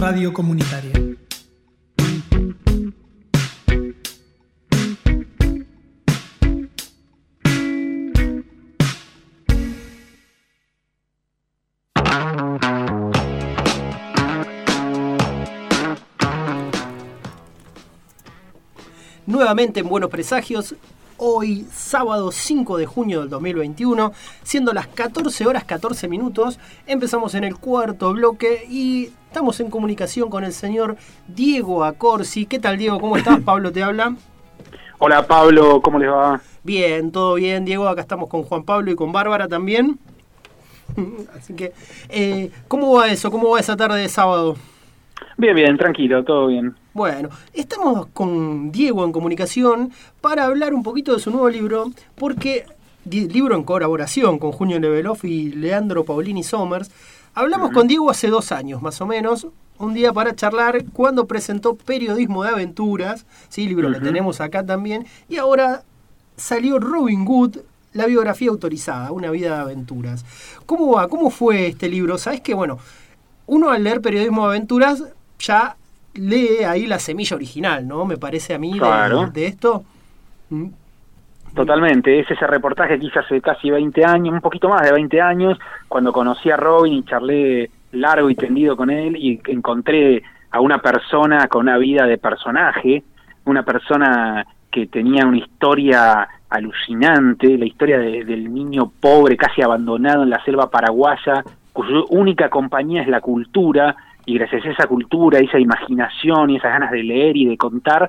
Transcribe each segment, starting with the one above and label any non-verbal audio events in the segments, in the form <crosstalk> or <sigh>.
radio comunitaria. Nuevamente en Buenos Presagios, hoy sábado 5 de junio del 2021, siendo las 14 horas 14 minutos, empezamos en el cuarto bloque y estamos en comunicación con el señor Diego Acorsi. ¿Qué tal Diego? ¿Cómo estás? <laughs> Pablo te habla. Hola Pablo, ¿cómo les va? Bien, todo bien Diego, acá estamos con Juan Pablo y con Bárbara también. <laughs> Así que, eh, ¿cómo va eso? ¿Cómo va esa tarde de sábado? Bien, bien, tranquilo, todo bien. Bueno, estamos con Diego en comunicación para hablar un poquito de su nuevo libro, porque libro en colaboración con Junio Leveloff y Leandro Paulini Somers. Hablamos con Diego hace dos años, más o menos, un día para charlar cuando presentó Periodismo de Aventuras, sí, libro que tenemos acá también, y ahora salió Robin Hood, la biografía autorizada, una vida de aventuras. ¿Cómo va? ¿Cómo fue este libro? Sabes que, bueno, uno al leer Periodismo de Aventuras ya lee ahí la semilla original, ¿no? Me parece a mí de, esto. Totalmente, es ese reportaje que hice hace casi 20 años, un poquito más de 20 años, cuando conocí a Robin y charlé largo y tendido con él y encontré a una persona con una vida de personaje, una persona que tenía una historia alucinante, la historia del niño pobre, casi abandonado en la selva paraguaya, cuya única compañía es la cultura, y gracias a esa cultura, esa imaginación y esas ganas de leer y de contar,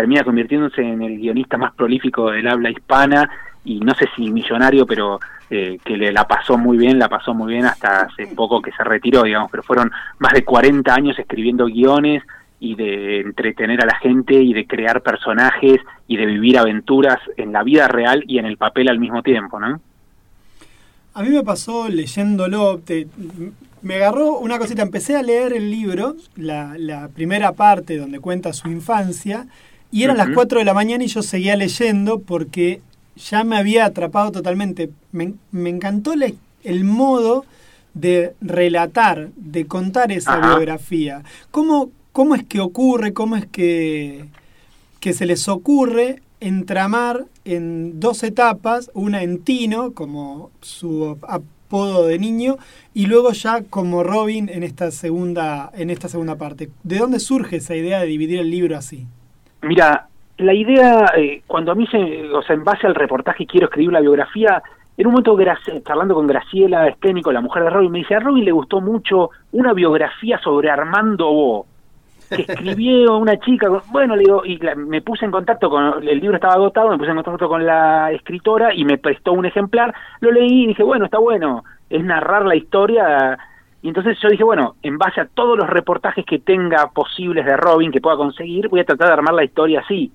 termina convirtiéndose en el guionista más prolífico del habla hispana y no sé si millonario, pero eh, que le la pasó muy bien, la pasó muy bien hasta hace poco que se retiró, digamos, pero fueron más de 40 años escribiendo guiones y de entretener a la gente y de crear personajes y de vivir aventuras en la vida real y en el papel al mismo tiempo, ¿no? A mí me pasó leyéndolo, me agarró una cosita, empecé a leer el libro, la, primera parte donde cuenta su infancia, y eran las 4 de la mañana y yo seguía leyendo porque ya me había atrapado totalmente. Me, encantó el modo de relatar, de contar esa biografía. ¿Cómo, ¿Cómo es que ocurre, cómo es que, que se les ocurre entramar en dos etapas, una en Tino, como su apodo de niño, y luego ya como Robin en esta segunda, en esta segunda parte. ¿De dónde surge esa idea de dividir el libro así? Mira, la idea, eh, cuando a mí se, o sea, en base al reportaje quiero escribir la biografía, en un momento hablando con Graciela Esténico, la mujer de Robin, me dice, a Robin le gustó mucho una biografía sobre Armando Bo, que escribió una chica, bueno, le digo, y me puse en contacto con, el libro estaba agotado, me puse en contacto con la escritora y me prestó un ejemplar, lo leí y dije, bueno, está bueno, es narrar la historia. Y entonces yo dije, bueno, en base a todos los reportajes que tenga posibles de Robin que pueda conseguir, voy a tratar de armar la historia así.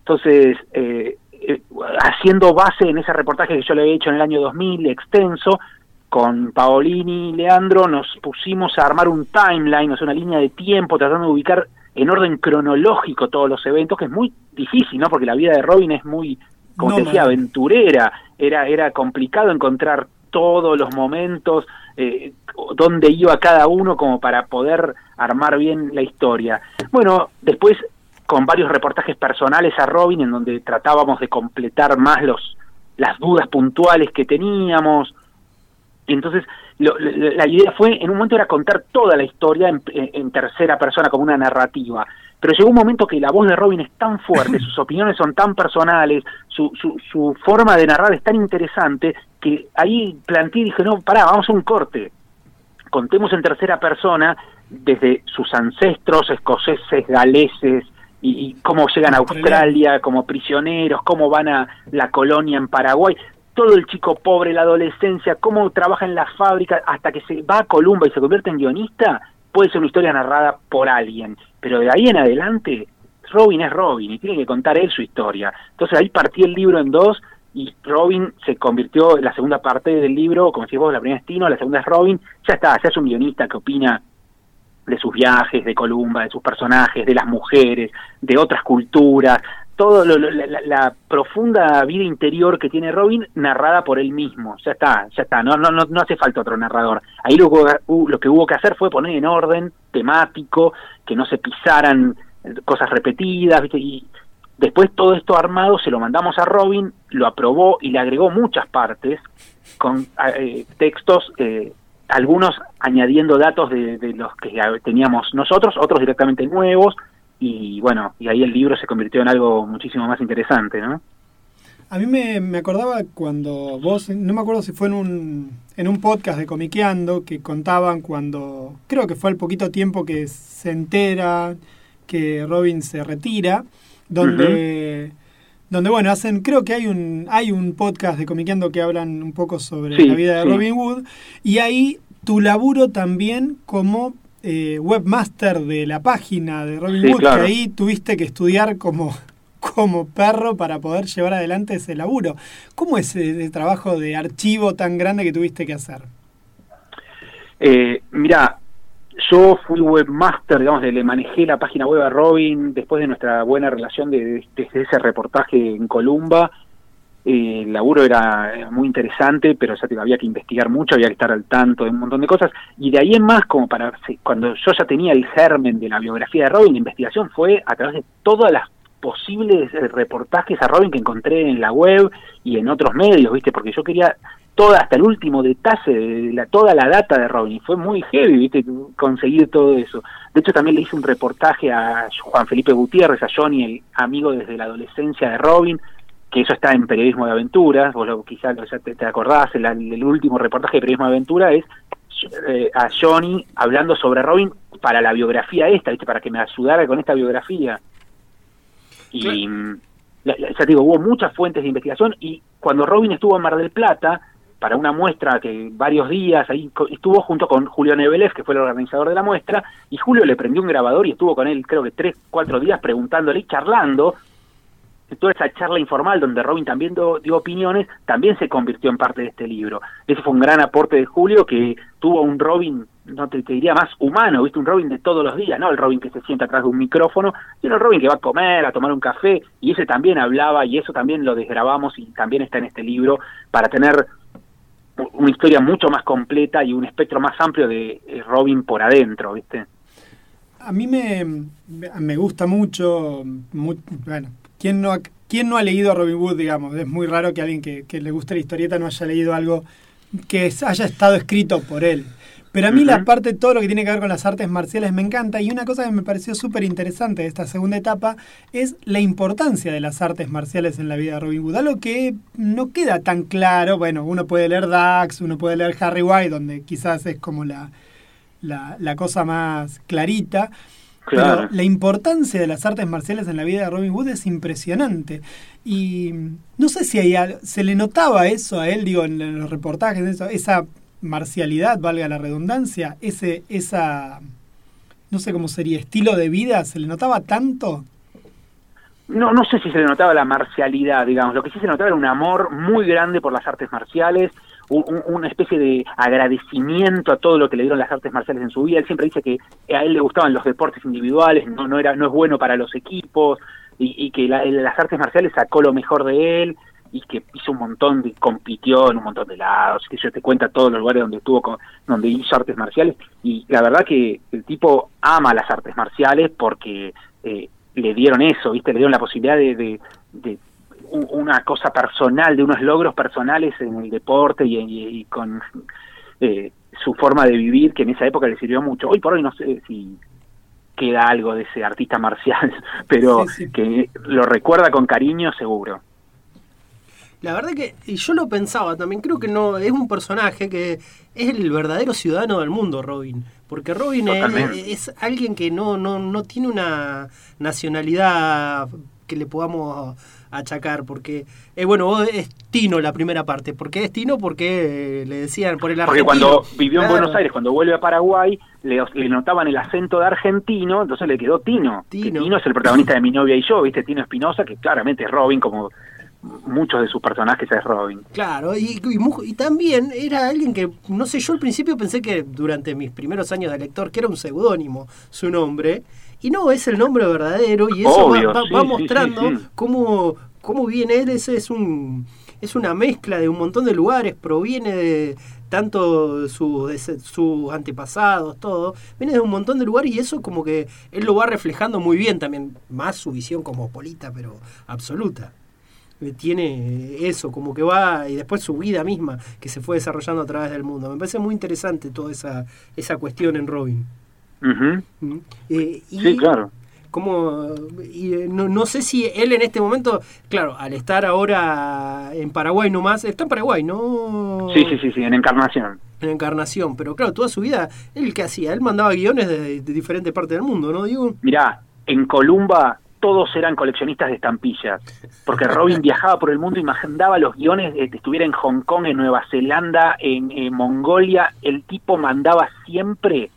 Entonces, eh, eh, haciendo base en ese reportaje que yo le había hecho en el año 2000, extenso, con Paolini y Leandro nos pusimos a armar un timeline, o sea, una línea de tiempo, tratando de ubicar en orden cronológico todos los eventos, que es muy difícil, ¿no? Porque la vida de Robin es muy, como te decía, aventurera, era, era complicado encontrar todos los momentos, eh, dónde iba cada uno como para poder armar bien la historia. Bueno, después con varios reportajes personales a Robin en donde tratábamos de completar más los las dudas puntuales que teníamos. Entonces, la idea fue, en un momento era contar toda la historia en, tercera persona como una narrativa, pero llegó un momento que la voz de Robin es tan fuerte, <laughs> sus opiniones son tan personales, su, su, su forma de narrar es tan interesante, que ahí planteé y dije, no, pará, vamos a un corte, contemos en tercera persona desde sus ancestros escoceses, galeses, y, cómo llegan a Australia como prisioneros, cómo van a la colonia en Paraguay, todo el chico pobre, la adolescencia, cómo trabaja en la fábrica, hasta que se va a Columba y se convierte en guionista, puede ser una historia narrada por alguien, pero de ahí en adelante Robin es Robin y tiene que contar él su historia. Entonces ahí partí el libro en dos y Robin se convirtió en la segunda parte del libro, como si vos, la primera es Tino, la segunda es Robin, ya está, ya es un guionista que opina de sus viajes, de Columba, de sus personajes, de las mujeres, de otras culturas, todo la, profunda vida interior que tiene Robin narrada por él mismo. Ya está, ya está, no, no, no, hace falta otro narrador. Ahí lo, lo que hubo que hacer fue poner en orden temático, que no se pisaran cosas repetidas, y después todo esto armado se lo mandamos a Robin, lo aprobó y le agregó muchas partes con eh, textos, eh, algunos añadiendo datos de los que teníamos nosotros, otros directamente nuevos, y bueno, y ahí el libro se convirtió en algo muchísimo más interesante, ¿no? A mí me, me, acordaba cuando vos, no me acuerdo si fue en un, en un podcast de Comiqueando, que contaban cuando, creo que fue al poquito tiempo que se entera que Robin se retira, donde, donde bueno, hacen, creo que hay un, hay un podcast de Comiqueando que hablan un poco sobre la vida de Robin Wood, y ahí tu laburo también como eh, webmaster de la página de Robin Hood, que ahí tuviste que estudiar como, como perro para poder llevar adelante ese laburo. ¿Cómo es ese trabajo de archivo tan grande que tuviste que hacer? Eh, mira, yo fui webmaster, digamos, le manejé la página web a Robin después de nuestra buena relación de, desde ese reportaje en Columba eh, el laburo era muy interesante, pero ya te, había que investigar mucho, había que estar al tanto de un montón de cosas. Y de ahí en más, como para cuando yo ya tenía el germen de la biografía de Robin, la investigación fue a través de todas las posibles eh, reportajes a Robin que encontré en la web y en otros medios, ¿viste? Porque yo quería toda hasta el último detalle de la, toda la data de Robin y fue muy heavy, ¿viste? Conseguir todo eso. De hecho, también le hice un reportaje a Juan Felipe Gutiérrez, a Johnny, el amigo desde la adolescencia de Robin, que eso está en Periodismo de Aventuras, vos lo, quizás ya te, acordás, el, último reportaje de Periodismo de Aventura es eh, a Johnny hablando sobre Robin para la biografía esta, ¿viste? para que me ayudara con esta biografía. Y mm, ya digo, hubo muchas fuentes de investigación y cuando Robin estuvo en Mar del Plata, para una muestra que varios días ahí estuvo junto con Julio Neveles, que fue el organizador de la muestra, y Julio le prendió un grabador y estuvo con él creo que tres, cuatro días preguntándole y charlando toda esa charla informal donde Robin también dio opiniones, también se convirtió en parte de este libro. Ese fue un gran aporte de Julio que tuvo un Robin, no te, diría más humano, viste un Robin de todos los días, no el Robin que se sienta atrás de un micrófono, sino el Robin que va a comer, a tomar un café, y ese también hablaba y eso también lo desgrabamos y también está en este libro para tener una historia mucho más completa y un espectro más amplio de eh, Robin por adentro, ¿viste? A mí me, me gusta mucho, bueno, ¿Quién no, ha, no ha leído a Robin Hood, digamos? Es muy raro que alguien que, le guste la historieta no haya leído algo que haya estado escrito por él. Pero a mí la parte, todo lo que tiene que ver con las artes marciales me encanta y una cosa que me pareció súper interesante de esta segunda etapa es la importancia de las artes marciales en la vida de Robin Hood. Algo que no queda tan claro, bueno, uno puede leer Dax, uno puede leer Harry White, donde quizás es como la, la, la cosa más clarita, pero la importancia de las artes marciales en la vida de Robin Hood es impresionante. Y no sé si se le notaba eso a él, digo, en, los reportajes, eso, esa marcialidad, valga la redundancia, ese, esa, no sé cómo sería, estilo de vida, ¿se le notaba tanto? No, no sé si se le notaba la marcialidad, digamos. Lo que sí se notaba era un amor muy grande por las artes marciales, una especie de agradecimiento a todo lo que le dieron las artes marciales en su vida. Él siempre dice que a él le gustaban los deportes individuales, no, no, era, no es bueno para los equipos, y, que las artes marciales sacó lo mejor de él, y que hizo un montón de, compitió en un montón de lados, que yo te cuenta todos los lugares donde estuvo, donde hizo artes marciales, y la verdad que el tipo ama las artes marciales porque eh, le dieron eso, ¿viste? Le dieron la posibilidad de, de una cosa personal, de unos logros personales en el deporte y, con eh, su forma de vivir, que en esa época le sirvió mucho. Hoy por hoy no sé si queda algo de ese artista marcial, <laughs> pero que lo recuerda con cariño seguro. La verdad que y yo lo pensaba también, creo que no es un personaje que es el verdadero ciudadano del mundo, Robin, porque Robin es, es, alguien que no, no, no tiene una nacionalidad que le podamos achacar, porque, eh, bueno, es Tino la primera parte. ¿Por qué es Tino? Porque eh, le decían por el argentino. Porque cuando vivió en Buenos Aires, cuando vuelve a Paraguay, le, notaban el acento de argentino, entonces le quedó Tino. Tino. Tino es el protagonista de Mi novia y yo, ¿viste? Tino Espinosa, que claramente es Robin, como muchos de sus personajes es Robin. Claro, y, y, también era alguien que, no sé, yo al principio pensé que durante mis primeros años de lector que era un seudónimo su nombre, y no, es el nombre verdadero, y eso va, mostrando cómo, cómo viene él, ese es un es una mezcla de un montón de lugares, proviene de tanto sus su antepasados, todo, viene de un montón de lugares y eso como que él lo va reflejando muy bien también, más su visión cosmopolita, pero absoluta. Eh, tiene eso, como que va, y después su vida misma que se fue desarrollando a través del mundo. Me parece muy interesante toda esa, esa cuestión en Robin. Eh, sí, claro como y eh, no, no, sé si él en este momento, claro, al estar ahora en Paraguay nomás, está en Paraguay, ¿no? Sí, sí, sí, sí, en Encarnación. En Encarnación, pero claro, toda su vida, ¿él qué hacía? Él mandaba guiones de, diferentes partes del mundo, ¿no? Digo. Mirá, en Columba todos eran coleccionistas de estampillas, porque Robin <laughs> viajaba por el mundo y mandaba los guiones, eh, estuviera en Hong Kong, en Nueva Zelanda, en, en Mongolia, el tipo mandaba siempre,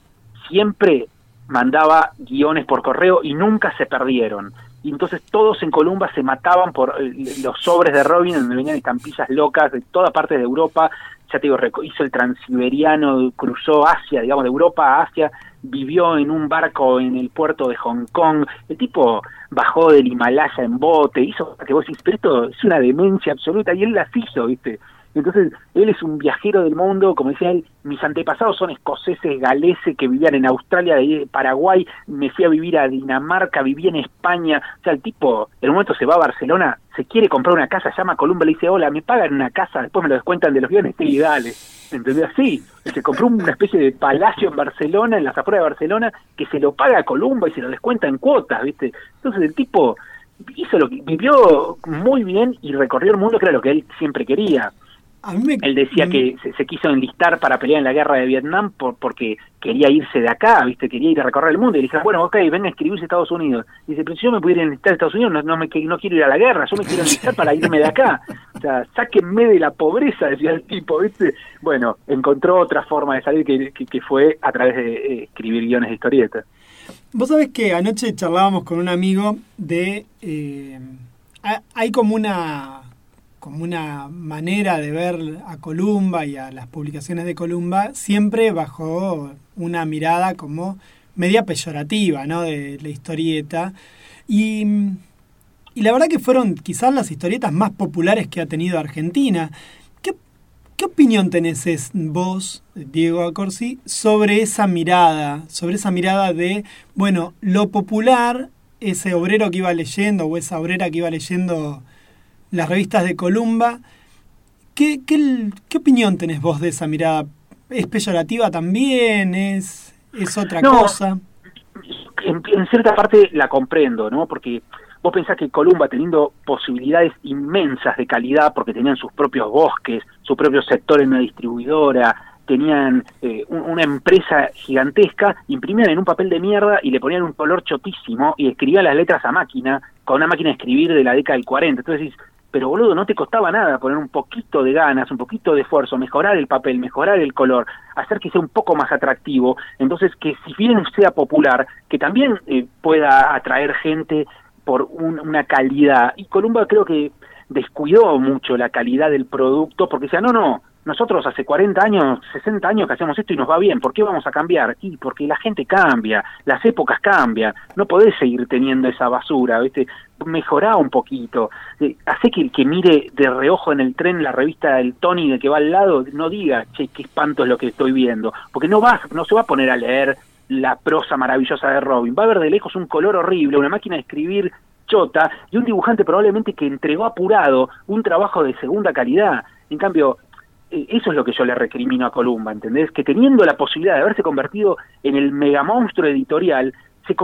siempre mandaba guiones por correo y nunca se perdieron. Y entonces todos en Columba se mataban por eh, los sobres de Robin, donde venían estampillas locas de toda parte de Europa. Ya te digo, hizo el transiberiano, cruzó Asia, digamos, de Europa a Asia, vivió en un barco en el puerto de Hong Kong. El tipo bajó del Himalaya en bote, hizo que vos decís, pero esto es una demencia absoluta, y él las hizo, ¿viste? Entonces, él es un viajero del mundo, como decía él, mis antepasados son escoceses, galeses, que vivían en Australia, de Paraguay, me fui a vivir a Dinamarca, viví en España, o sea, el tipo, en un momento se va a Barcelona, se quiere comprar una casa, llama a Columba le dice, hola, me pagan una casa, después me lo descuentan de los bienes y dale. ¿Entendés? Sí, se compró una especie de palacio en Barcelona, en las afueras de Barcelona, que se lo paga a Columba y se lo descuenta en cuotas, ¿viste? Entonces el tipo hizo lo que vivió muy bien y recorrió el mundo, que era lo que él siempre quería. Él decía que se, quiso enlistar para pelear en la guerra de Vietnam por, porque quería irse de acá, ¿viste? Quería ir a recorrer el mundo. Y le dije, bueno, ok, ven a escribirse a Estados Unidos. Y dice, pero si yo me pudiera enlistar a Estados Unidos, no, no, me, no quiero ir a la guerra, yo me quiero enlistar para irme de acá. O sea, sáquenme de la pobreza, decía el tipo, ¿viste? Bueno, encontró otra forma de salir que, que, fue a través de eh, escribir guiones de historietas. Vos sabés que anoche charlábamos con un amigo de... Eh, hay como una como una manera de ver a Columba y a las publicaciones de Columba, siempre bajo una mirada como media peyorativa, ¿no? De la historieta. Y, y la verdad que fueron quizás las historietas más populares que ha tenido Argentina. ¿Qué, qué opinión tenés vos, Diego Acorsi, sobre esa mirada, sobre esa mirada de, bueno, lo popular, ese obrero que iba leyendo o esa obrera que iba leyendo las revistas de Columba. ¿Qué, qué, qué opinión tenés vos de esa mirada? ¿Es peyorativa también? ¿Es, es otra cosa? En, en, cierta parte la comprendo, ¿no? Porque vos pensás que Columba, teniendo posibilidades inmensas de calidad, porque tenían sus propios bosques, su propio sector en una distribuidora, tenían eh, una empresa gigantesca, imprimían en un papel de mierda y le ponían un color chotísimo y escribían las letras a máquina, con una máquina de escribir de la década del 40. Entonces decís, pero boludo, no te costaba nada poner un poquito de ganas, un poquito de esfuerzo, mejorar el papel, mejorar el color, hacer que sea un poco más atractivo, entonces que si bien sea popular, que también eh, pueda atraer gente por una calidad. Y Columba creo que descuidó mucho la calidad del producto porque decía, no, no, nosotros hace 40 años, 60 años que hacemos esto y nos va bien, ¿por qué vamos a cambiar? Y porque la gente cambia, las épocas cambian, no podés seguir teniendo esa basura, ¿viste? Mejorá un poquito, eh, hace que el que mire de reojo en el tren la revista del Tony de que va al lado no diga, che, qué espanto es lo que estoy viendo, porque no va, no se va a poner a leer la prosa maravillosa de Robin, va a ver de lejos un color horrible, una máquina de escribir chota y un dibujante probablemente que entregó apurado un trabajo de segunda calidad. En cambio, eh, eso es lo que yo le recrimino a Columba, ¿entendés? Que teniendo la posibilidad de haberse convertido en el megamonstruo editorial, se,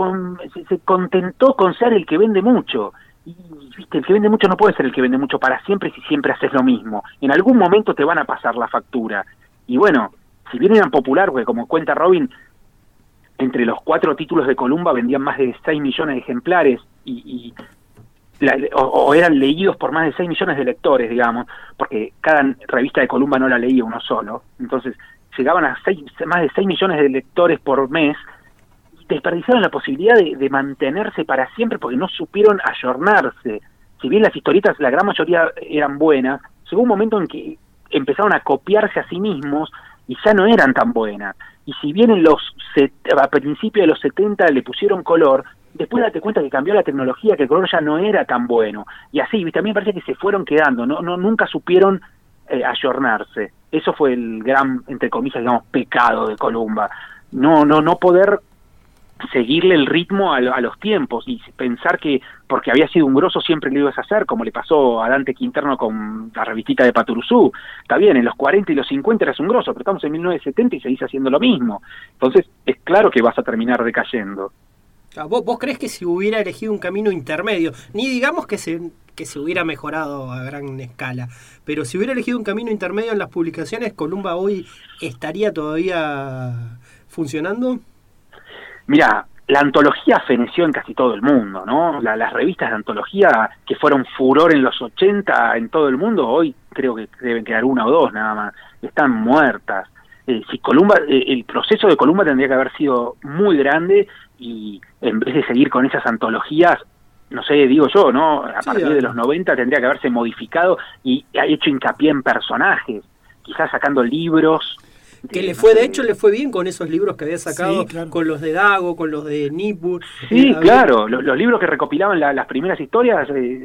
se, contentó con ser el que vende mucho. Y viste, el que vende mucho no puede ser el que vende mucho para siempre si siempre haces lo mismo. En algún momento te van a pasar la factura. Y bueno, si bien eran popular, porque como cuenta Robin, entre los cuatro títulos de Columba vendían más de 6 millones de ejemplares y, o, eran leídos por más de 6 millones de lectores, digamos, porque cada revista de Columba no la leía uno solo. Entonces, llegaban a seis, más de 6 millones de lectores por mes desperdiciaron la posibilidad de, mantenerse para siempre porque no supieron ayornarse. si bien las historietas, la gran mayoría eran buenas, llegó un momento en que empezaron a copiarse a sí mismos y ya no eran tan buenas. Y si bien en los a principios de los 70 le pusieron color, después date cuenta que cambió la tecnología, que el color ya no era tan bueno. Y así, ¿viste? a mí me parece que se fueron quedando, no, no nunca supieron eh, ayornarse. Eso fue el gran, entre comillas, digamos, pecado de Columba. No, no, no poder seguirle el ritmo a, los tiempos y pensar que porque había sido un grosso siempre lo ibas a hacer, como le pasó a Dante Quinterno con la revistita de Paturuzú. Está bien, en los 40 y los 50 eras un grosso, pero estamos en 1970 y seguís haciendo lo mismo. Entonces, es claro que vas a terminar decayendo. ¿Vos, ¿Vos crees que si hubiera elegido un camino intermedio, ni digamos que se, que se hubiera mejorado a gran escala, pero si hubiera elegido un camino intermedio en las publicaciones, Columba hoy estaría todavía funcionando? Mira, la antología feneció en casi todo el mundo, ¿no? las revistas de antología que fueron furor en los 80 en todo el mundo, hoy creo que deben quedar una o dos nada más, están muertas. Eh, si Columba, eh, el proceso de Columba tendría que haber sido muy grande y en vez de seguir con esas antologías, no sé, digo yo, ¿no? A partir de los 90 tendría que haberse modificado y ha hecho hincapié en personajes, quizás sacando libros que le fue, de hecho, le fue bien con esos libros que había sacado, con los de Dago, con los de Nippur. Sí, eh, claro, los, libros que recopilaban las primeras historias eh,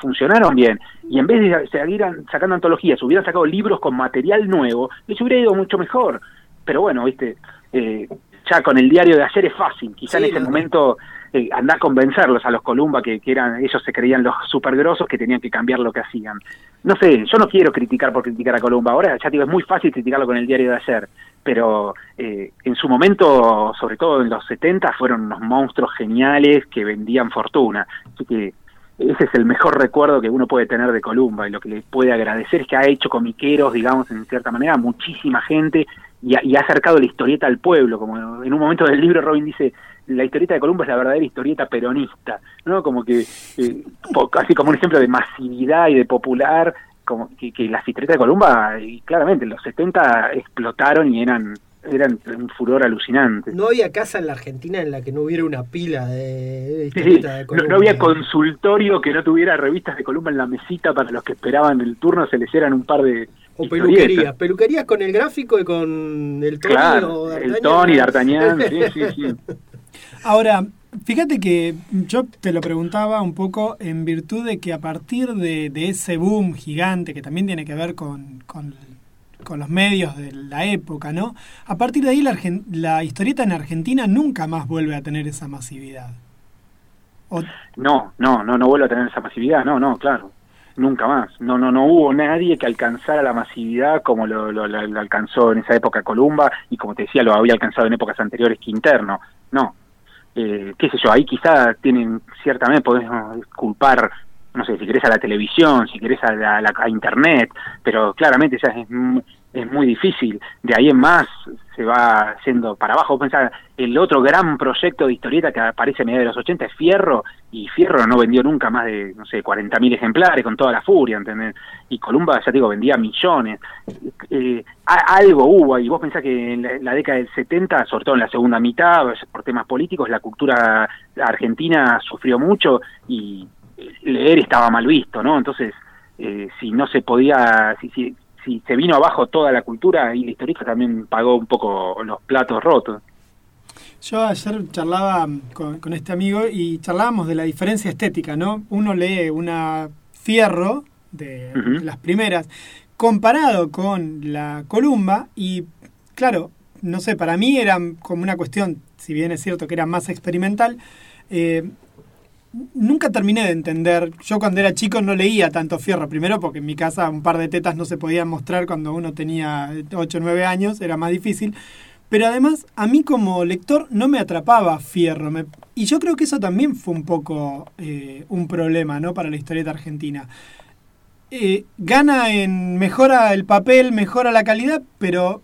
funcionaron bien. Y en vez de seguir sacando antologías, hubieran sacado libros con material nuevo, les hubiera ido mucho mejor. Pero bueno, viste, eh, ya con el diario de ayer es fácil, quizá en ese momento eh, andar a convencerlos a los Columba que, eran ellos se creían los supergrosos que tenían que cambiar lo que hacían. No sé, yo no quiero criticar por criticar a Columba, ahora ya digo, es muy fácil criticarlo con el diario de ayer, pero eh, en su momento, sobre todo en los 70, fueron unos monstruos geniales que vendían fortuna. Así que ese es el mejor recuerdo que uno puede tener de Columba y lo que le puede agradecer es que ha hecho comiqueros, digamos, en cierta manera, muchísima gente y ha, acercado la historieta al pueblo, como en un momento del libro Robin dice, la historieta de Columba es la verdadera historieta peronista, ¿no? Como que, eh, casi como un ejemplo de masividad y de popular, como que, que las historietas de Columba, y claramente en los 70 explotaron y eran eran un furor alucinante. No había casa en la Argentina en la que no hubiera una pila de, historietas de Columba. No, había consultorio que no tuviera revistas de Columba en la mesita para los que esperaban el turno se leyeran un par de o peluquerías, peluquerías con el gráfico y con el Tony claro, El Tony, D'Artagnan, sí, sí, sí. <laughs> Ahora, fíjate que yo te lo preguntaba un poco en virtud de que a partir de, ese boom gigante que también tiene que ver con, con, los medios de la época, ¿no? A partir de ahí la, la historieta en Argentina nunca más vuelve a tener esa masividad. No, no, no, no vuelve a tener esa masividad, no, no, claro nunca más. No, no, no hubo nadie que alcanzara la masividad como lo, lo, alcanzó en esa época Columba y como te decía lo había alcanzado en épocas anteriores Quinterno. No, eh, qué sé yo, ahí quizá tienen ciertamente, podemos culpar, no sé, si querés a la televisión, si querés a, la, internet, pero claramente ya es, es muy difícil. De ahí en más se va haciendo para abajo. Pensar, el otro gran proyecto de historieta que aparece a mediados de los 80 es Fierro, y Fierro no vendió nunca más de, no sé, 40.000 ejemplares con toda la furia, ¿entendés? Y Columba, ya te digo, vendía millones. Eh, algo hubo, y vos pensás que en la, década del 70, sobre todo en la segunda mitad, por temas políticos, la cultura argentina sufrió mucho y leer estaba mal visto, ¿no? Entonces, eh, si no se podía, si, si, si se vino abajo toda la cultura y la historieta también pagó un poco los platos rotos. Yo ayer charlaba con, este amigo y charlábamos de la diferencia estética, ¿no? Uno lee una Fierro de las primeras comparado con la Columba y claro, no sé, para mí era como una cuestión, si bien es cierto que era más experimental, eh, nunca terminé de entender. Yo cuando era chico no leía tanto Fierro. Primero porque en mi casa un par de tetas no se podían mostrar cuando uno tenía 8 o 9 años, era más difícil. Pero además, a mí como lector no me atrapaba Fierro. y yo creo que eso también fue un poco eh, un problema ¿no? para la historieta argentina. Eh, gana en. mejora el papel, mejora la calidad, pero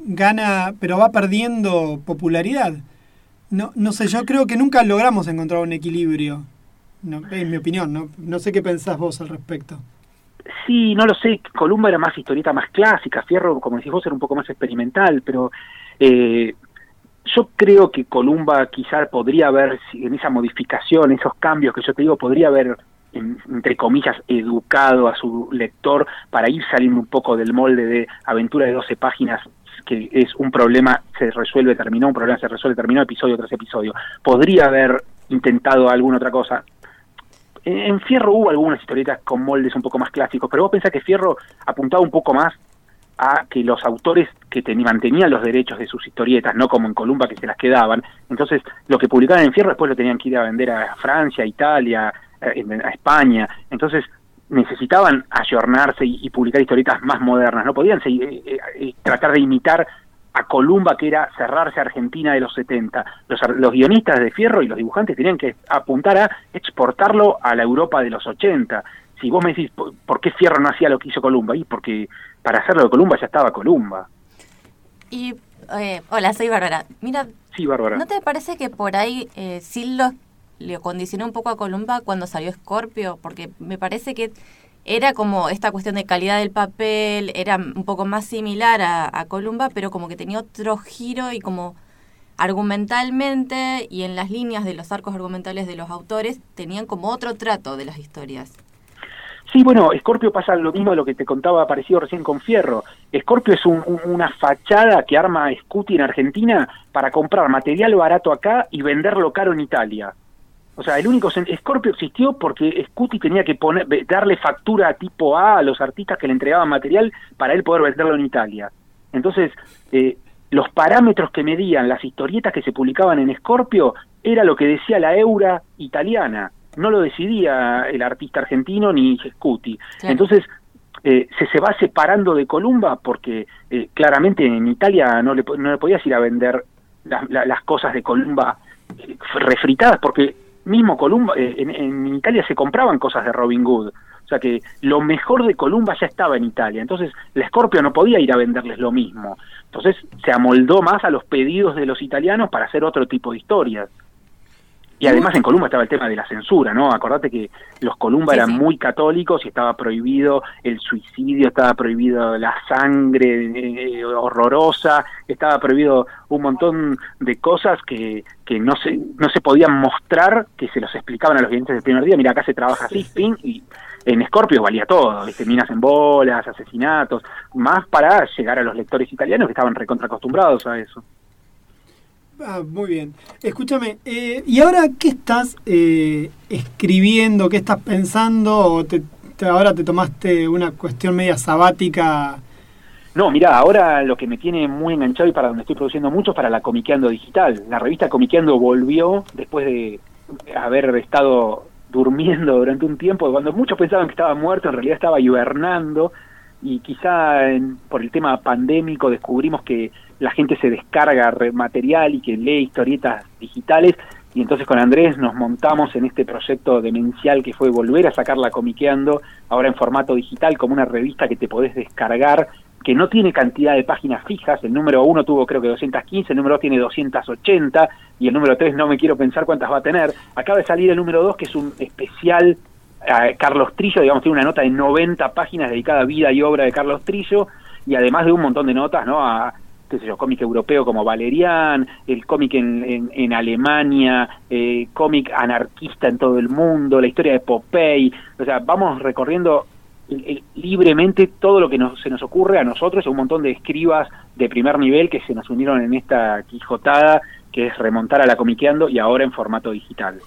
gana. pero va perdiendo popularidad. No, no sé, yo creo que nunca logramos encontrar un equilibrio, no, en mi opinión, ¿no? no sé qué pensás vos al respecto. Sí, no lo sé, Columba era más historieta más clásica, Fierro, como decís vos, era un poco más experimental, pero eh, yo creo que Columba quizá podría haber, en esa modificación, esos cambios que yo te digo, podría haber entre comillas, educado a su lector para ir saliendo un poco del molde de aventura de 12 páginas que es un problema se resuelve, terminó, un problema se resuelve, terminó episodio tras episodio. Podría haber intentado alguna otra cosa. En Fierro hubo algunas historietas con moldes un poco más clásicos, pero vos pensás que Fierro apuntaba un poco más a que los autores que mantenían los derechos de sus historietas, no como en Columba que se las quedaban, entonces lo que publicaban en Fierro después lo tenían que ir a vender a Francia, a Italia, eh, a España, entonces necesitaban ayornarse y, publicar historietas más modernas, no podían seguir, eh, eh, tratar de imitar a Columba, que era cerrarse a Argentina de los 70. Los, los, guionistas de Fierro y los dibujantes tenían que apuntar a exportarlo a la Europa de los 80. Si vos me decís, ¿por qué Fierro no hacía lo que hizo Columba? Y porque para hacerlo de Columba ya estaba Columba. Y, eh, hola, soy Bárbara. Mira, sí, Bárbara. ¿no te parece que por ahí eh, sí lo, le condicionó un poco a Columba cuando salió Scorpio? Porque me parece que era como esta cuestión de calidad del papel, era un poco más similar a, a Columba, pero como que tenía otro giro y como argumentalmente y en las líneas de los arcos argumentales de los autores tenían como otro trato de las historias. Sí, bueno, Scorpio pasa lo mismo de lo que te contaba parecido recién con Fierro. Scorpio es una fachada que arma Scuti en Argentina para comprar material barato acá y venderlo caro en Italia. O sea, el único Scorpio existió porque Scuti tenía que poner, darle factura tipo A a los artistas que le entregaban material para él poder venderlo en Italia. Entonces, eh, los parámetros que medían las historietas que se publicaban en Scorpio era lo que decía la eura italiana no lo decidía el artista argentino ni Scuti. Entonces, eh, se, se va separando de Columba porque eh, claramente en Italia no le, no le podías ir a vender las cosas de Columba eh, refritadas porque mismo Columba, en, en, Italia se compraban cosas de Robin Hood. O sea que lo mejor de Columba ya estaba en Italia. Entonces la Scorpio no podía ir a venderles lo mismo. Entonces se amoldó más a los pedidos de los italianos para hacer otro tipo de historias. Y además en Columba estaba el tema de la censura, ¿no? Acordate que los Columba eran muy católicos y estaba prohibido el suicidio, estaba prohibido la sangre eh, horrorosa, estaba prohibido un montón de cosas que, que no se no se podían mostrar, que se los explicaban a los clientes del primer día. Mira, acá se trabaja así, ping, y en Scorpio valía todo, ¿viste? minas en bolas, asesinatos, más para llegar a los lectores italianos que estaban recontra acostumbrados a eso. Ah, muy bien. Escúchame, eh, ¿y ahora qué estás eh, escribiendo? ¿Qué estás pensando? ¿O te, ahora te tomaste una cuestión media sabática? No, mira, ahora lo que me tiene muy enganchado y para donde estoy produciendo mucho es para la Comiqueando Digital. La revista Comiqueando volvió después de haber estado durmiendo <laughs> durante un tiempo, cuando muchos pensaban que estaba muerto, en realidad estaba hibernando y quizá por el tema pandémico descubrimos que la gente se descarga material y que lee historietas digitales y entonces con Andrés nos montamos en este proyecto demencial que fue volver a sacarla comiqueando ahora en formato digital como una revista que te podés descargar que no tiene cantidad de páginas fijas, el número uno tuvo creo que 215, el número dos tiene 280 y el número tres no me quiero pensar cuántas va a tener. Acaba de salir el número dos que es un especial Carlos Trillo, digamos, tiene una nota de 90 páginas dedicada a vida y obra de Carlos Trillo, y además de un montón de notas, ¿no? A, qué sé yo, cómic europeo como Valerian, el cómic en, en, Alemania, eh, cómic anarquista en todo el mundo, la historia de Popeye, o sea, vamos recorriendo libremente todo lo que nos, se nos ocurre a nosotros, un montón de escribas de primer nivel que se nos unieron en esta quijotada, que es remontar a la comiqueando y ahora en formato digital.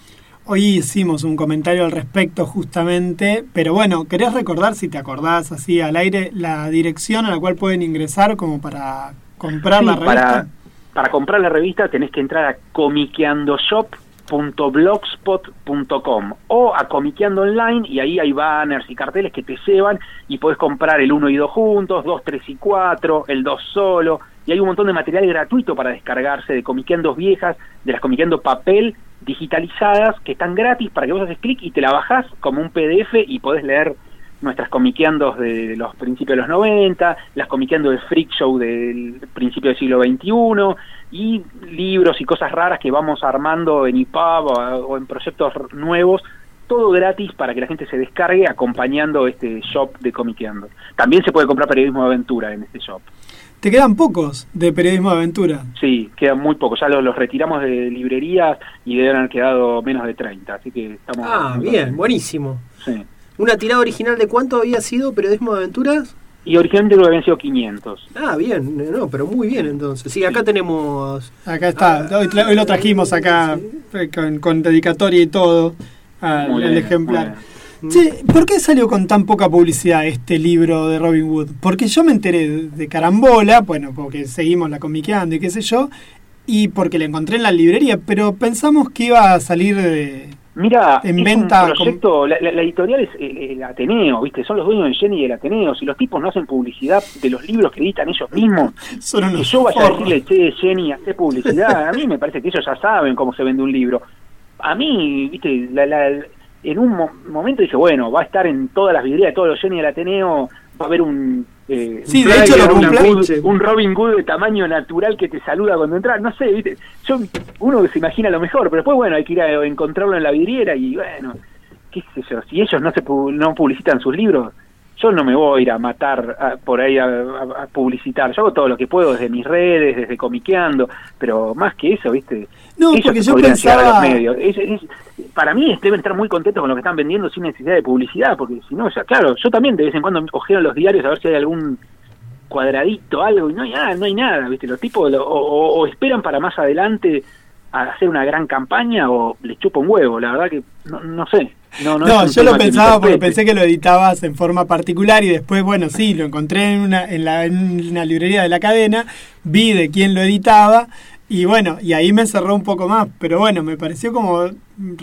Hoy hicimos un comentario al respecto justamente, pero bueno, ¿querés recordar, si te acordás así al aire, la dirección a la cual pueden ingresar como para comprar la revista? Para, para comprar la revista tenés que entrar a comiqueandoshop.blogspot.com o a Comiqueando Online y ahí hay banners y carteles que te llevan y podés comprar el 1 y 2 juntos, 2, 3 y 4, el 2 solo y hay un montón de material gratuito para descargarse de Comiqueando viejas, de las Comiqueando papel digitalizadas que están gratis para que vos haces clic y te la bajás como un PDF y podés leer nuestras comiqueandos de los principios de los 90, las comiqueando de Freak Show del principio del siglo XXI y libros y cosas raras que vamos armando en IPAB o, en proyectos nuevos, todo gratis para que la gente se descargue acompañando este shop de comiqueando. También se puede comprar periodismo de aventura en este shop. Te quedan pocos de periodismo de aventura. Sí, quedan muy pocos. Ya los, los retiramos de librerías y deben haber quedado menos de 30. Así que estamos. Ah, bien, buenísimo. Sí. ¿Una tirada original de cuánto había sido periodismo de aventuras? Y originalmente lo habían sido 500. Ah, bien, no, pero muy bien entonces. Sí, acá tenemos. Acá está, hoy, tra- hoy lo trajimos acá con, con dedicatoria y todo al Muy el bien, ejemplar. Che, ¿por qué salió con tan poca publicidad este libro de Robin Hood? Porque yo me enteré de- carambola, bueno, porque seguimos la comiqueando y qué sé yo, y porque la encontré en la librería, pero pensamos que iba a salir de... Mira, En venta un proyecto, la, la- la editorial es el, el Ateneo, ¿viste? Son los dueños de Jenny y del Ateneo. Si los tipos no hacen publicidad de los libros que editan ellos mismos, Son que yo vaya a decirle, che, Jenny, hace publicidad, a mí me parece que ellos ya saben cómo se vende un libro. A mí, ¿viste? La, la- en un mo- momento dije, bueno, va a estar en todas las vidrieras de todos los Jenny del Ateneo, va a haber un... eh, Sí, un de hecho un, Robin Hood de tamaño natural que te saluda cuando entras, no sé, ¿viste? Yo, uno se imagina lo mejor, pero después, bueno, hay que ir a encontrarlo en la vidriera y, bueno, qué sé yo, si ellos no se pu- no publicitan sus libros, yo no me voy a ir a matar a- por ahí a, a- a publicitar. Yo hago todo lo que puedo desde mis redes, desde comiqueando, pero más que eso, ¿viste? No, Ellos porque yo podrían llegar a los pensaba- medios. Es- es- para mí deben estar muy contentos con lo que están vendiendo sin necesidad de publicidad, porque si no, ya, claro, yo también de vez en cuando ojeo los diarios a ver si hay algún cuadradito, algo, y no hay nada, no hay nada, ¿viste? Los tipos lo- o, esperan para más adelante a hacer una gran campaña o le chupa un huevo, la verdad que no, no sé. No, no, No, yo lo pensaba porque pensé que lo editabas en forma particular y después, bueno, sí, lo encontré en una, en, la, en una librería de la cadena, vi de quién lo editaba y bueno, y ahí me cerró un poco más, pero bueno, me pareció como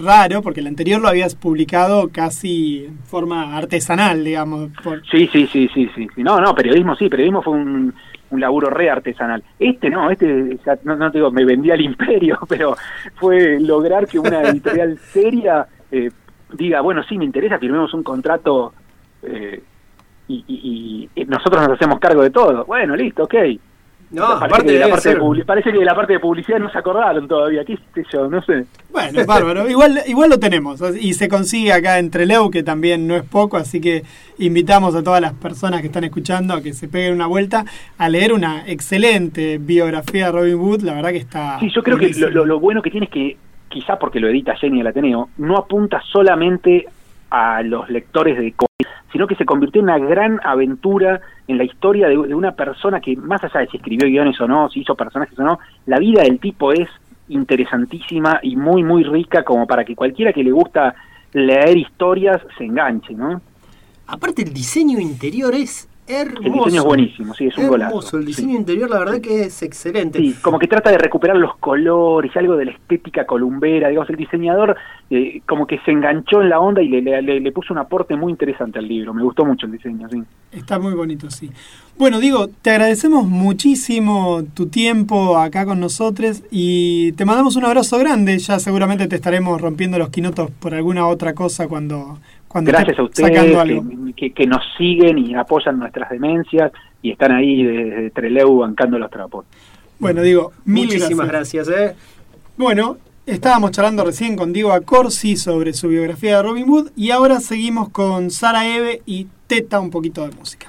raro porque el anterior lo habías publicado casi en forma artesanal, digamos. Por, Sí, sí, sí, sí, sí. No, no, periodismo sí, periodismo fue un, un laburo re artesanal. Este no, este, ya, no, no te digo, me vendía al imperio, <laughs> pero fue lograr que una editorial <laughs> seria eh, diga, bueno, sí, me interesa, firmemos un contrato eh, y, y- y nosotros nos hacemos cargo de todo. Bueno, listo, ok. No, aparte de la parte de ser- publi- parece que de la parte de publicidad no se acordaron todavía, qué sé yo, no sé. bueno, bárbaro, igual, igual lo tenemos y se consigue acá en Trelew, que también no es poco, así que invitamos a todas las personas que están escuchando a que se peguen una vuelta a leer una excelente biografía de Robin Hood, la verdad que está... Sí, yo creo que lo, lo- lo bueno que tiene es que, quizá porque lo edita Jenny del Ateneo, no apunta solamente a los lectores de cómics, sino que se convirtió en una gran aventura en la historia de, una persona que, más allá de si escribió guiones o no, si hizo personajes o no, la vida del tipo es interesantísima y muy, muy rica como para que cualquiera que le gusta leer historias se enganche, ¿no? Aparte el diseño interior es hermoso. El diseño es buenísimo, sí, es un hermoso. golazo. El diseño sí. interior la verdad que es excelente. Sí, como que trata de recuperar los colores, algo de la estética columbera, digamos, el diseñador eh, como que se enganchó en la onda y le, le- le- le puso un aporte muy interesante al libro, me gustó mucho el diseño, sí. Está muy bonito, sí. Bueno, digo, te agradecemos muchísimo tu tiempo acá con nosotros y te mandamos un abrazo grande. Ya seguramente te estaremos rompiendo los quinotos por alguna otra cosa cuando, cuando Gracias a ustedes que, que- que nos siguen y apoyan nuestras demencias y están ahí desde Treleu bancando los trapos. Bueno, digo, mil Muchísimas gracias. gracias, eh. Bueno, estábamos charlando recién con Diego Acorsi sobre su biografía de Robin Hood y ahora seguimos con Sara Eve y Teta un poquito de música.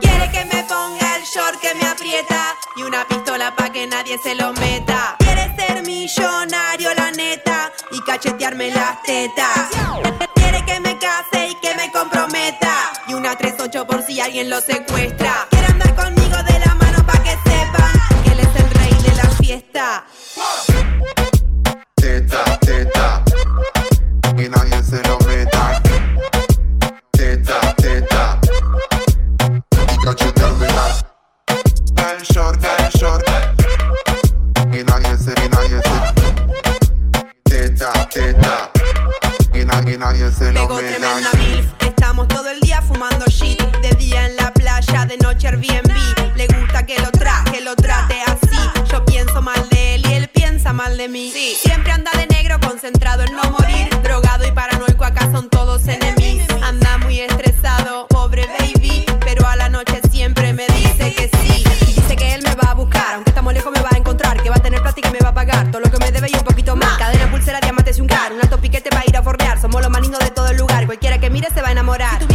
Quiere que me ponga el short que me aprieta y una pistola pa' que nadie se lo meta. Quiere ser millonario, la neta, y cachetearme las tetas. Quiere que me case y que me comprometa y una 38 por si alguien lo secuestra. Quiere andar conmigo de la mano pa' que sepan que él es el rey de la fiesta. Short, el short, y nadie se, y nadie se. Teta, teta, y, na- y nadie se lo Pegó meta. tremenda milf, estamos todo el día fumando shit. De día en la playa, de noche Airbnb. Le gusta que lo tra, que lo trate así. Yo pienso mal de él y él piensa mal de mí. Siempre anda de negro, concentrado en no morir enamorar.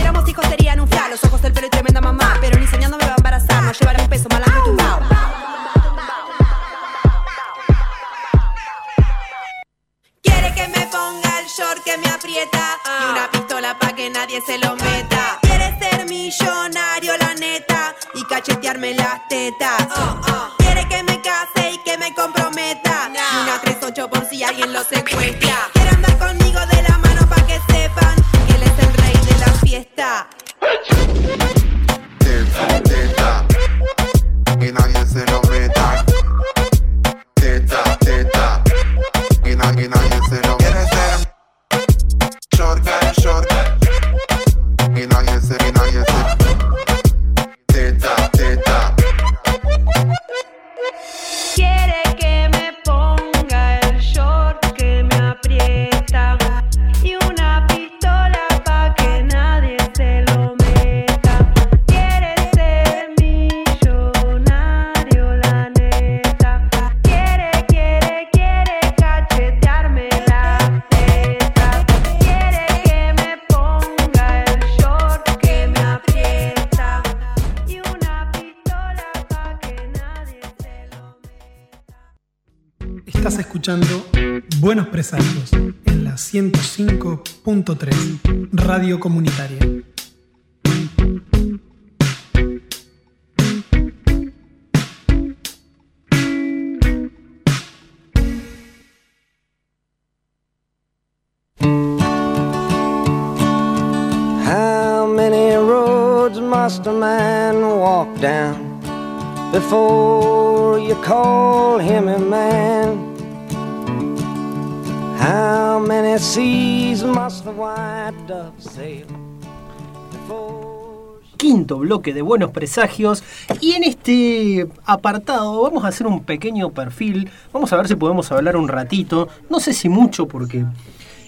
Quinto bloque de Buenos Presagios. Y en este apartado vamos a hacer un pequeño perfil, vamos a ver si podemos hablar un ratito, no sé si mucho porque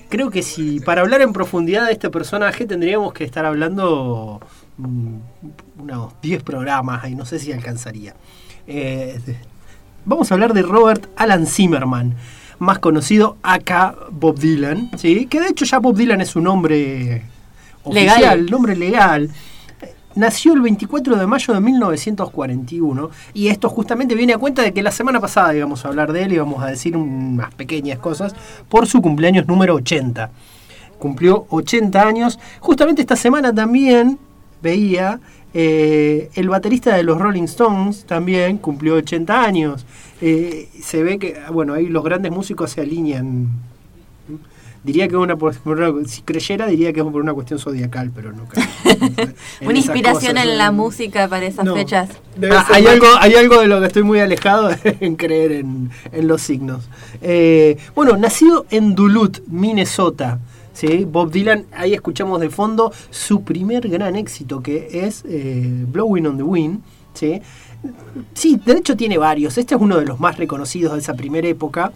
creo que si para hablar en profundidad de este personaje tendríamos que estar hablando unos 10 programas y no sé si alcanzaría. Eh, vamos a hablar de Robert Alan Zimmerman, más conocido acá Bob Dylan, ¿sí? que de hecho ya Bob Dylan es su nombre oficial, Legal. nombre legal. Nació el 24 de mayo de 1941 y esto justamente viene a cuenta de que la semana pasada íbamos a hablar de él y íbamos a decir unas pequeñas cosas por su cumpleaños número 80. Cumplió 80 años. Justamente esta semana también veía eh, el baterista de los Rolling Stones también cumplió 80 años. Eh, se ve que, bueno, ahí los grandes músicos se alinean. Diría que una, por una- si creyera diría que es por una cuestión zodiacal, pero no creo. <laughs> Una inspiración cosas, en la música para esas No. fechas. Ah, hay, algo, hay algo de lo que estoy muy alejado <laughs> en creer en, en los signos. Eh, bueno, nacido en Duluth, Minnesota. ¿Sí? Bob Dylan, ahí escuchamos de fondo su primer gran éxito que es eh, Blowing on the Wind. ¿sí? sí, de hecho tiene varios. Este es uno de los más reconocidos de esa primera época.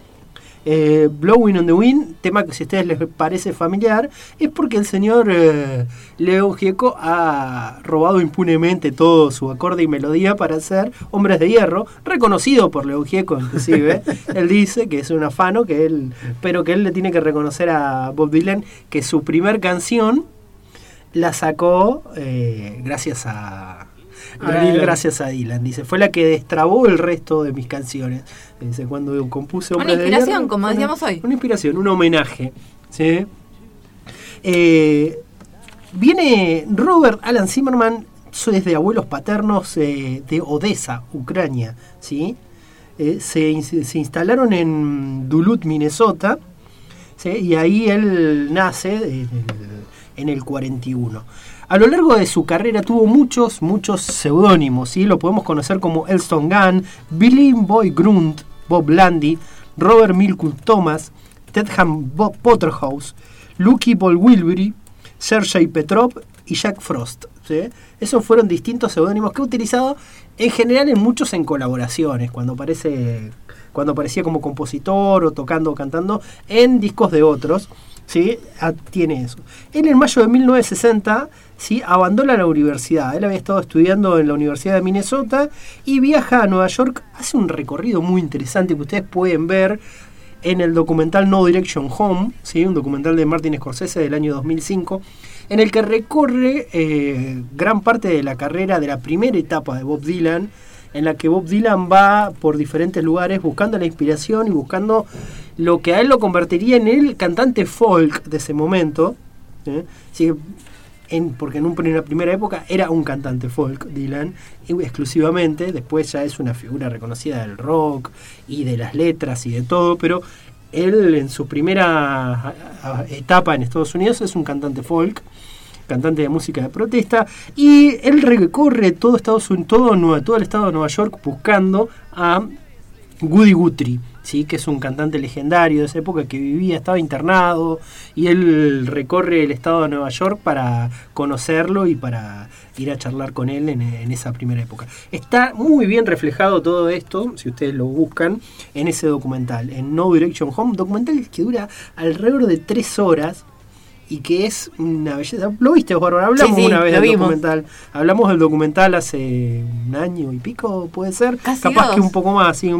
Eh, Blowing on the Wind, tema que si a ustedes les parece familiar, es porque el señor eh, Leo Gieco ha robado impunemente todo su acorde y melodía para hacer Hombres de Hierro, reconocido por Leo Gieco inclusive. <laughs> él dice que es un afano, que él, pero que él le tiene que reconocer a Bob Dylan que su primer canción la sacó eh, gracias a, A gra- Dylan. gracias a Dylan. Dice, fue la que destrabó el resto de mis canciones. Dice, cuando compuse Una de inspiración, Hierro, como una- decíamos hoy. Una inspiración, un homenaje. ¿sí? Eh, viene Robert Alan Zimmerman, es de abuelos paternos eh, de Odessa, Ucrania. ¿sí? Eh, se, se instalaron en Duluth, Minnesota. ¿sí? Y ahí él nace en el, en el 41. A lo largo de su carrera tuvo muchos, muchos seudónimos, ¿sí? Lo podemos conocer como Elston Gunn, Billy Boy Grunt, Bob Landy, Robert Milkwood Thomas, Tedham Bob Potterhouse, Lucky Paul Wilbury, Sergei Petrov y Jack Frost. ¿sí? Esos fueron distintos seudónimos que he utilizado en general en muchos en colaboraciones, cuando aparece cuando aparecía como compositor o tocando o cantando en discos de otros. ¿Sí? Ah, tiene eso. Él en mayo de 1960 ¿sí? abandona la universidad. Él había estado estudiando en la Universidad de Minnesota y viaja a Nueva York. Hace un recorrido muy interesante que ustedes pueden ver en el documental No Direction Home, ¿sí? un documental de Martin Scorsese del año 2005, en el que recorre eh, gran parte de la carrera de la primera etapa de Bob Dylan, en la que Bob Dylan va por diferentes lugares buscando la inspiración y buscando lo que a él lo convertiría en el cantante folk de ese momento. ¿sí? Que en, porque en una primera época era un cantante folk, Dylan, exclusivamente, después ya es una figura reconocida del rock y de las letras y de todo, pero él en su primera etapa en Estados Unidos es un cantante folk, cantante de música de protesta, y él recorre todo Estados Unidos, todo, el estado de Nueva York buscando a Woody Guthrie, ¿sí? que es un cantante legendario de esa época que vivía, estaba internado, y él recorre el estado de Nueva York para conocerlo y para ir a charlar con él en, en, esa primera época. Está muy bien reflejado todo esto, si ustedes lo buscan, en ese documental, en No Direction Home, documental que dura alrededor de tres horas, y que es una belleza. ¿Lo viste, Bárbara? Hablamos Sí, sí, una vez del vimos. documental. Hablamos del documental hace un año y pico, puede ser. Casi Capaz dos. que un poco más, sí,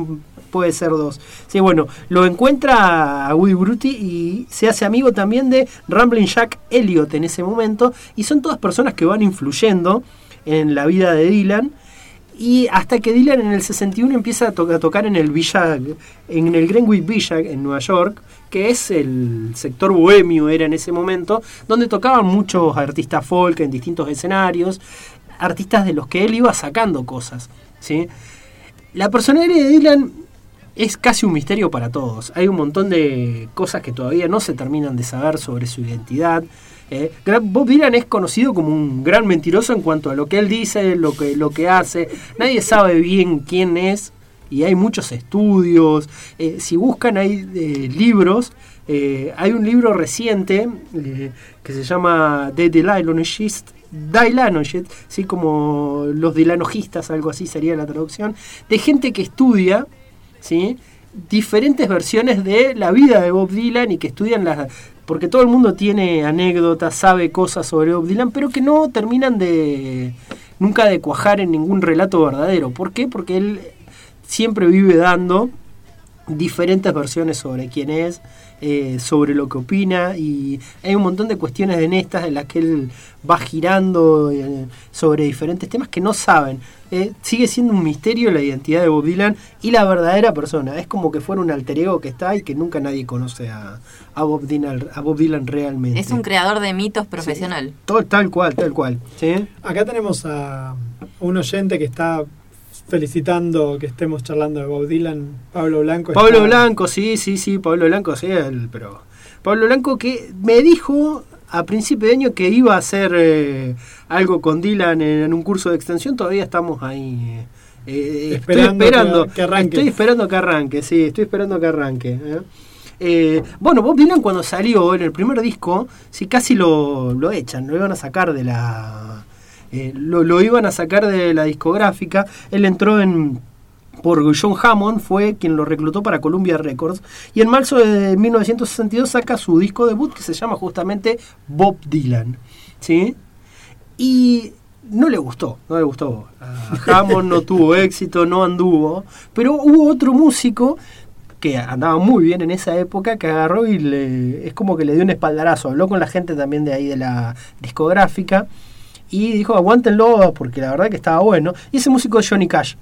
puede ser dos. Sí, bueno, lo encuentra a Woody Brutti y se hace amigo también de Ramblin' Jack Elliot en ese momento. Y son todas personas que van influyendo en la vida de Dylan. Y hasta que Dylan en el 61 empieza a, to- a tocar en el Villa, en el Greenwich Villa en Nueva York, que es el sector bohemio era en ese momento, donde tocaban muchos artistas folk en distintos escenarios, artistas de los que él iba sacando cosas, ¿sí? La personalidad de Dylan es casi un misterio para todos. Hay un montón de cosas que todavía no se terminan de saber sobre su identidad. Eh, Bob Dylan es conocido como un gran mentiroso en cuanto a lo que él dice, lo que, lo que hace. Nadie sabe bien quién es y hay muchos estudios. Eh, si buscan hay eh, libros, hay un libro reciente que se llama The Dylanologist, Dylanologist, ¿sí? como los dilanogistas, algo así sería la traducción, de gente que estudia diferentes versiones de la vida de Bob Dylan y que estudian las... Porque todo el mundo tiene anécdotas, sabe cosas sobre Bob Dylan, pero que no terminan de... nunca de cuajar en ningún relato verdadero. ¿Por qué? Porque él siempre vive dando diferentes versiones sobre quién es, eh, sobre lo que opina y hay un montón de cuestiones en estas en las que él va girando eh, sobre diferentes temas que no saben. Eh, sigue siendo un misterio la identidad de Bob Dylan y la verdadera persona. Es como que fuera un alter ego que está y que nunca nadie conoce a, a Bob, Dylan, a Bob Dylan realmente. Es un creador de mitos profesional. Todo, tal cual, tal cual. ¿sí? Acá tenemos a un oyente que está felicitando que estemos charlando de Bob Dylan, Pablo Blanco. Pablo está- Blanco, sí, sí, sí, Pablo Blanco, sí, él, pero Pablo Blanco que me dijo a principio de año que iba a hacer eh, algo con Dylan en, en un curso de extensión, todavía estamos ahí. eh, eh, estoy Esperando esperando que- que arranque. Estoy esperando que arranque, sí, estoy esperando que arranque. bueno, Bob Dylan cuando salió en el primer disco, sí, casi lo, lo echan, lo iban a sacar de la... eh, lo, iban a sacar de la discográfica. Él entró en por John Hammond, fue quien lo reclutó para Columbia Records. Y en marzo de 1962 saca su disco debut que se llama justamente Bob Dylan. ¿Sí? Y no le gustó, no le gustó. A Hammond no tuvo éxito, no anduvo. Pero hubo otro músico que andaba muy bien en esa época, que agarró y le, es como que le dio un espaldarazo. Habló con la gente también de ahí de la discográfica y dijo, aguántenlo porque la verdad que estaba bueno. Y ese músico es Johnny Cash.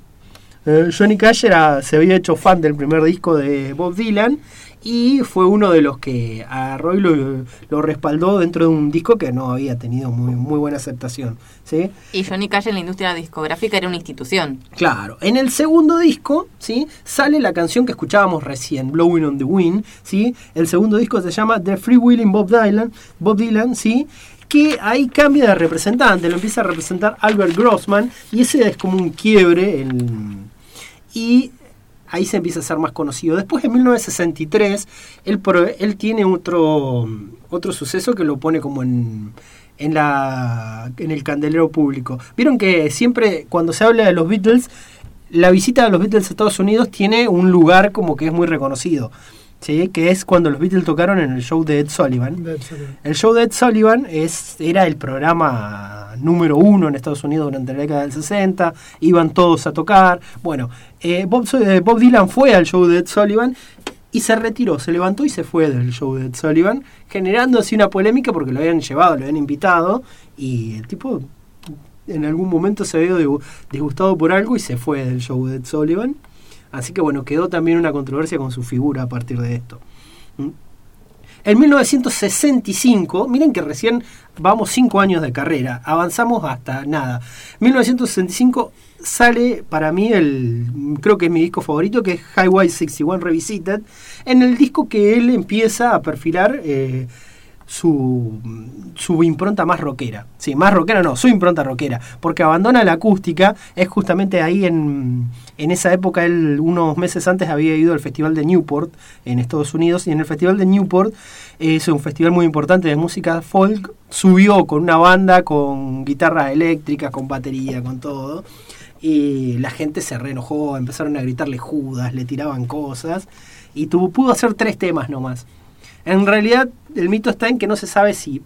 Eh, Johnny Cash era, se había hecho fan del primer disco de Bob Dylan y fue uno de los que agarró y lo, lo respaldó dentro de un disco que no había tenido muy, muy buena aceptación. ¿sí? Y Johnny Cash en la industria discográfica era una institución. Claro, en el segundo disco, ¿sí? Sale la canción que escuchábamos recién, Blowing on the Wind, ¿sí? El segundo disco se llama The Free Willing Bob Dylan, Bob Dylan, ¿sí? Que ahí cambia de representante, lo empieza a representar Albert Grossman y ese es como un quiebre y ahí se empieza a ser más conocido. Después en 1963 él, él tiene otro, otro suceso que lo pone como en, en, la, en el candelero público. Vieron que siempre cuando se habla de los Beatles, la visita de los Beatles a Estados Unidos tiene un lugar como que es muy reconocido. ¿Sí? Que es cuando los Beatles tocaron en el show de Ed Sullivan. de Ed Sullivan. El show de Ed Sullivan es, era el programa número uno en Estados Unidos durante la década del 60, iban todos a tocar. Bueno, eh, Bob, eh, Bob Dylan fue al show de Ed Sullivan y se retiró, se levantó y se fue del show de Ed Sullivan, generando así una polémica porque lo habían llevado, lo habían invitado y el tipo en algún momento se había disgustado por algo y se fue del show de Ed Sullivan. Así que bueno, quedó también una controversia con su figura a partir de esto. ¿Mm? En 1965, miren que recién vamos cinco años de carrera, avanzamos hasta nada. 1965 sale para mí el, creo que es mi disco favorito, que es Highway 61 Revisited, en el disco que él empieza a perfilar eh, su, su impronta más rockera. Sí, más rockera no, su impronta rockera, porque abandona la acústica, es justamente ahí en, en esa época, él unos meses antes había ido al Festival de Newport en Estados Unidos, y en el Festival de Newport, es un festival muy importante de música folk, subió con una banda, con guitarras eléctricas, con batería, con todo, y la gente se reenojó, empezaron a gritarle judas, le tiraban cosas, y tuvo, pudo hacer tres temas nomás. En realidad, el mito está en que no se sabe si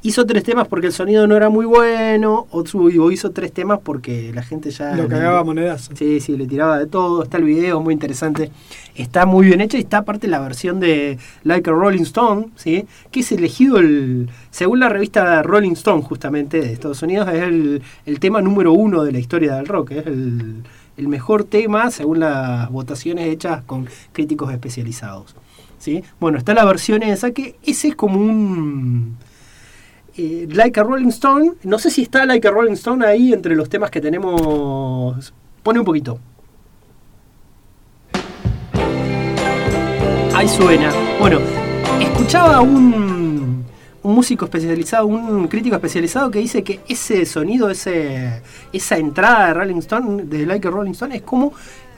hizo tres temas porque el sonido no era muy bueno o, hizo tres temas porque la gente ya... Lo cagaba monedazo. Sí, sí, le tiraba de todo. Está el video, muy interesante. Está muy bien hecho y está aparte la versión de Like a Rolling Stone, ¿sí? que es elegido, el, según la revista Rolling Stone, justamente de Estados Unidos, es el, el tema número uno de la historia del rock. Es el, el mejor tema según las votaciones hechas con críticos especializados. ¿Sí? Bueno, está la versión esa que ese es como un... eh, like a Rolling Stone. No sé si está Like a Rolling Stone ahí entre los temas que tenemos. Pone un poquito. Ahí suena. Bueno, escuchaba un, un músico especializado, un crítico especializado que dice que ese sonido, ese, esa entrada de Rolling Stone, de Like a Rolling Stone, es como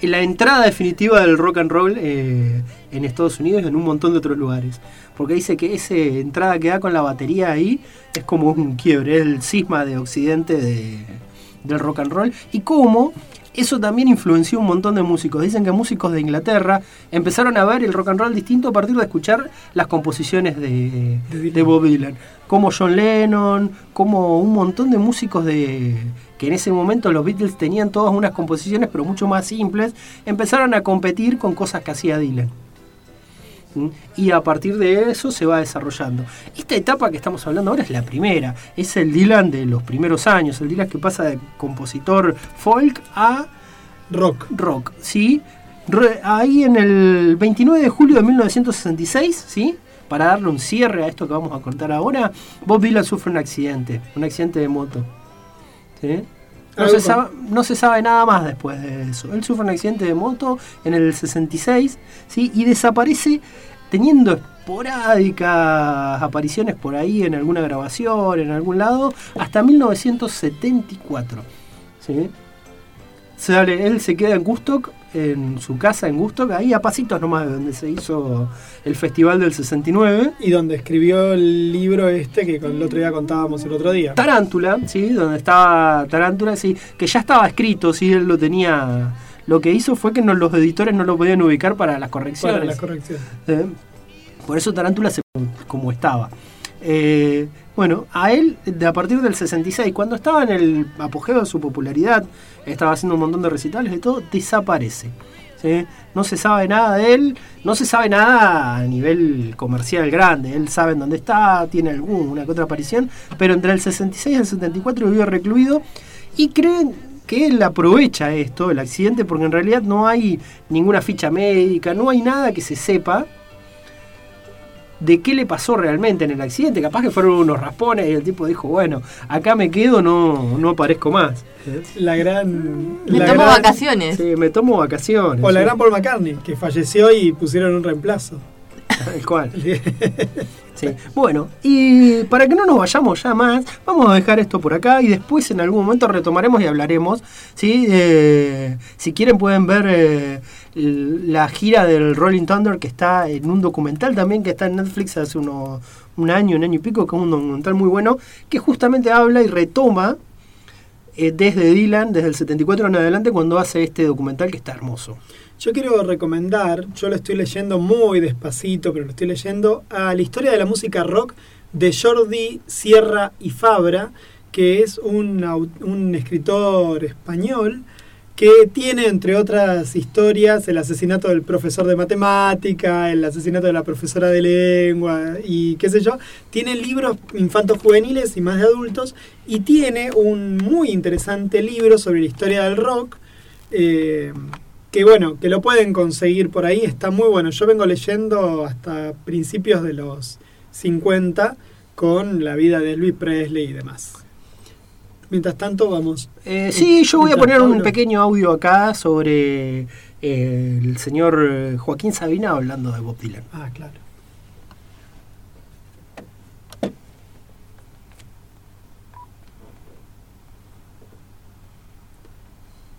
la entrada definitiva del rock and roll eh, en Estados Unidos y en un montón de otros lugares. Porque dice que esa entrada que da con la batería ahí es como un quiebre, es el cisma de Occidente de, del rock and roll. Y cómo eso también influenció un montón de músicos. Dicen que músicos de Inglaterra empezaron a ver el rock and roll distinto a partir de escuchar las composiciones de, De Dylan. de Bob Dylan. Como John Lennon, como un montón de músicos de que en ese momento los Beatles tenían todas unas composiciones pero mucho más simples, empezaron a competir con cosas que hacía Dylan. ¿Mm? Y a partir de eso se va desarrollando. Esta etapa que estamos hablando ahora es la primera, es el Dylan de los primeros años, el Dylan que pasa de compositor folk a Rock. rock, ¿sí? Re- ahí en el 29 de julio de 1966, ¿sí? Para darle un cierre a esto que vamos a contar ahora, Bob Dylan sufre un accidente, un accidente de moto. ¿Sí? No Algo se, con- sabe, no se sabe nada más después de eso. Él sufre un accidente de moto en el 66 ¿sí? y desaparece teniendo esporádicas apariciones por ahí en alguna grabación, en algún lado, hasta 1974. ¿sí? Sale, él se queda en Gustock, en su casa en Gustock, ahí a pasitos nomás de donde se hizo el festival del 69. Y donde escribió el libro este que con el otro día contábamos el otro día. Tarántula, ¿sí? Donde estaba Tarántula, sí, que ya estaba escrito, sí, él lo tenía. Lo que hizo fue que no, los editores no lo podían ubicar para las correcciones. Para las correcciones. ¿eh? Por eso Tarántula se como estaba. Eh, bueno, a él, a partir del 66, cuando estaba en el apogeo de su popularidad, estaba haciendo un montón de recitales y todo, desaparece. No se sabe nada de él, no se sabe nada a nivel comercial grande. Él sabe en dónde está, tiene alguna que otra aparición, pero entre el 66 y el 74 vivió recluido y creen que él aprovecha esto, el accidente, porque en realidad no hay ninguna ficha médica, no hay nada que se sepa de qué le pasó realmente en el accidente. Capaz que fueron unos raspones y el tipo dijo, bueno, acá me quedo, no, no aparezco más. La gran. Me la tomo gran- vacaciones. Sí, me tomo vacaciones. O la sí. gran Paul McCartney, que falleció y pusieron un reemplazo. Tal cual. <laughs> Sí. Bueno, y para que no nos vayamos ya más, vamos a dejar esto por acá y después en algún momento retomaremos y hablaremos. ¿sí? Eh, si quieren pueden ver eh, la gira del Rolling Thunder que está en un documental también que está en Netflix hace uno, un año, un año y pico, que es un documental muy bueno, que justamente habla y retoma eh, desde Dylan, desde el 74 en adelante, cuando hace este documental que está hermoso. Yo quiero recomendar, yo lo estoy leyendo muy despacito, pero lo estoy leyendo, a la historia de la música rock de Jordi Sierra y Fabra, que es un, un escritor español que tiene, entre otras historias, el asesinato del profesor de matemática, el asesinato de la profesora de lengua y qué sé yo. Tiene libros infantos juveniles y más de adultos y tiene un muy interesante libro sobre la historia del rock. eh, que bueno, que lo pueden conseguir por ahí, está muy bueno. Yo vengo leyendo hasta principios de los 50 con la vida de Elvis Presley y demás. Mientras tanto, vamos. Eh, sí, yo voy a poner un pequeño audio acá sobre eh, el señor Joaquín Sabina hablando de Bob Dylan. Ah, claro.